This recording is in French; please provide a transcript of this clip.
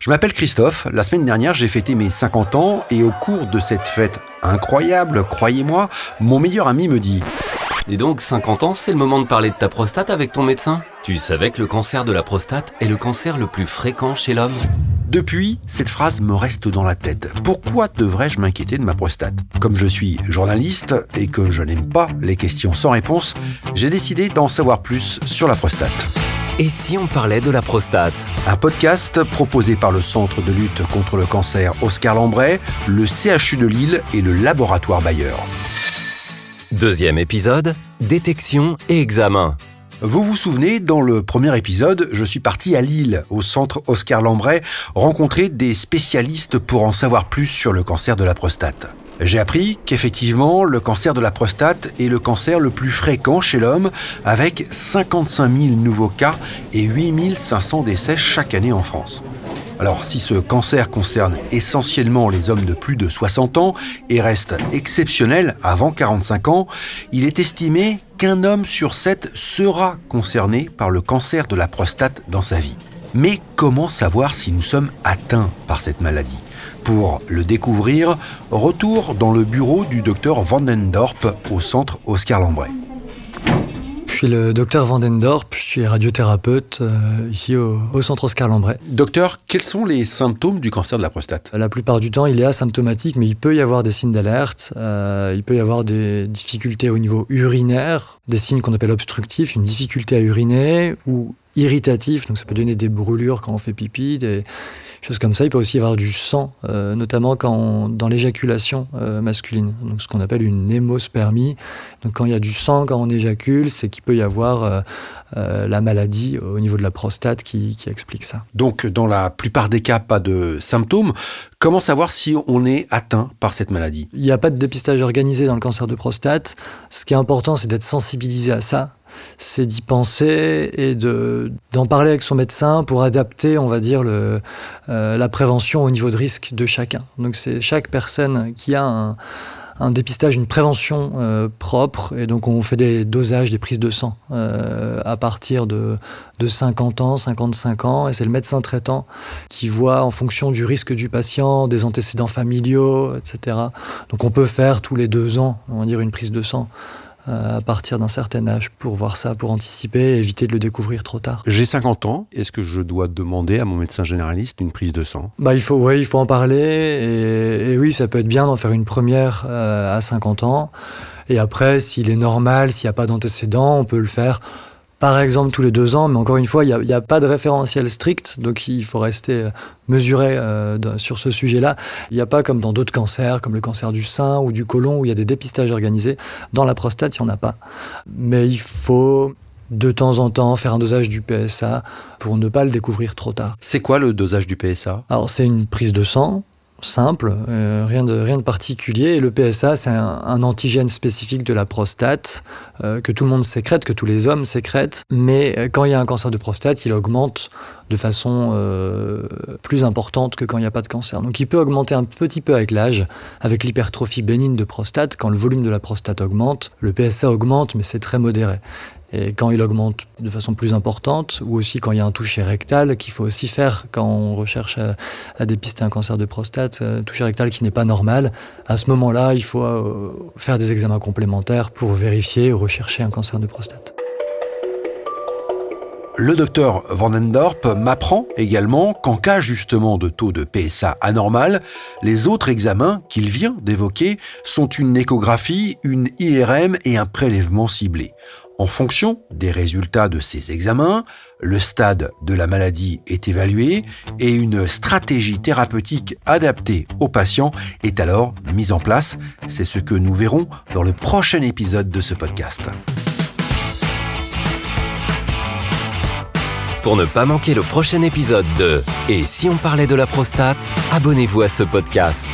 Je m'appelle Christophe, la semaine dernière j'ai fêté mes 50 ans et au cours de cette fête incroyable, croyez-moi, mon meilleur ami me dit Et donc 50 ans, c'est le moment de parler de ta prostate avec ton médecin? Tu savais que le cancer de la prostate est le cancer le plus fréquent chez l'homme? Depuis, cette phrase me reste dans la tête. Pourquoi devrais-je m'inquiéter de ma prostate? Comme je suis journaliste et que je n'aime pas les questions sans réponse, j'ai décidé d'en savoir plus sur la prostate. Et si on parlait de la prostate Un podcast proposé par le Centre de lutte contre le cancer Oscar Lambray, le CHU de Lille et le laboratoire Bayer. Deuxième épisode, détection et examen. Vous vous souvenez, dans le premier épisode, je suis parti à Lille, au centre Oscar Lambray, rencontrer des spécialistes pour en savoir plus sur le cancer de la prostate. J'ai appris qu'effectivement, le cancer de la prostate est le cancer le plus fréquent chez l'homme, avec 55 000 nouveaux cas et 8 500 décès chaque année en France. Alors si ce cancer concerne essentiellement les hommes de plus de 60 ans et reste exceptionnel avant 45 ans, il est estimé qu'un homme sur sept sera concerné par le cancer de la prostate dans sa vie. Mais comment savoir si nous sommes atteints par cette maladie? Pour le découvrir, retour dans le bureau du docteur Vandendorp au centre Oscar Lambray. Je suis le docteur Vandendorp, je suis radiothérapeute euh, ici au, au, centre Oscar Lambray. Docteur, quels sont les symptômes du cancer de la prostate? La plupart du temps, il est asymptomatique, mais il peut y avoir des signes d'alerte. Euh, il peut y avoir des difficultés au niveau urinaire, des signes qu'on appelle obstructifs, une difficulté à uriner ou irritatif, donc ça peut donner des brûlures quand on fait pipi, des choses comme ça. Il peut aussi y avoir du sang, euh, notamment quand on, dans l'éjaculation euh, masculine, donc ce qu'on appelle une hémospermie. Donc quand il y a du sang quand on éjacule, c'est qu'il peut y avoir euh, euh, la maladie au niveau de la prostate qui, qui, explique ça. Donc dans la plupart des cas, pas de symptômes. Comment savoir si on est atteint par cette maladie? Il n'y a pas de dépistage organisé dans le cancer de prostate. Ce qui est important, c'est d'être sensibilisé à ça c'est d'y penser et de, d'en parler avec son médecin pour adapter, on va dire, le, euh, la prévention au niveau de risque de chacun. Donc c'est chaque personne qui a un, dépistage, une prévention euh, propre. Et donc, on fait des dosages, des prises de sang euh, à partir de, de 50 ans, 55 ans. Et c'est le médecin traitant qui voit en fonction du risque du patient, des antécédents familiaux, etc. Donc, on peut faire tous les deux ans, on va dire, une prise de sang à partir d'un certain âge pour voir ça, pour anticiper et éviter de le découvrir trop tard. J'ai 50 ans, est-ce que je dois demander à mon médecin généraliste une prise de sang? Bah, il, faut, ouais, il faut en parler et, et oui, ça peut être bien d'en faire une première euh, à 50 ans. Et après, s'il est normal, s'il n'y a pas d'antécédents, on peut le faire par exemple tous les deux ans, mais encore une fois, il n'y a, a, pas de référentiel strict, donc il faut rester mesuré euh, sur ce sujet-là. Il n'y a pas comme dans d'autres cancers, comme le cancer du sein ou du côlon, où il y a des dépistages organisés. Dans la prostate, il n'y en a pas. Mais il faut de temps en temps faire un dosage du PSA pour ne pas le découvrir trop tard. C'est quoi le dosage du PSA Alors c'est une prise de sang simple, euh, rien, de, particulier. Le PSA, c'est un, antigène spécifique de la prostate euh, que tout le monde sécrète, que tous les hommes sécrètent. Mais quand il y a un cancer de prostate, il augmente de façon euh, plus importante que quand il n'y a pas de cancer. Donc il peut augmenter un petit peu avec l'âge, avec l'hypertrophie bénigne de prostate. Quand le volume de la prostate augmente, le PSA augmente, mais c'est très modéré. Et quand il augmente de façon plus importante, ou aussi quand il y a un toucher rectal qu'il faut aussi faire quand on recherche à, dépister un cancer de prostate, un toucher rectal qui n'est pas normal, à ce moment-là, il faut euh, faire des examens complémentaires pour vérifier ou rechercher un cancer de prostate. Le docteur Vandendorp m'apprend également qu'en cas justement de taux de PSA anormal, les autres examens qu'il vient d'évoquer sont une échographie, une IRM et un prélèvement ciblé. En fonction des résultats de ces examens, le stade de la maladie est évalué et une stratégie thérapeutique adaptée aux patients est alors mise en place. C'est ce que nous verrons dans le prochain épisode de ce podcast. Pour ne pas manquer le prochain épisode de Et si on parlait de la prostate, abonnez-vous à ce podcast.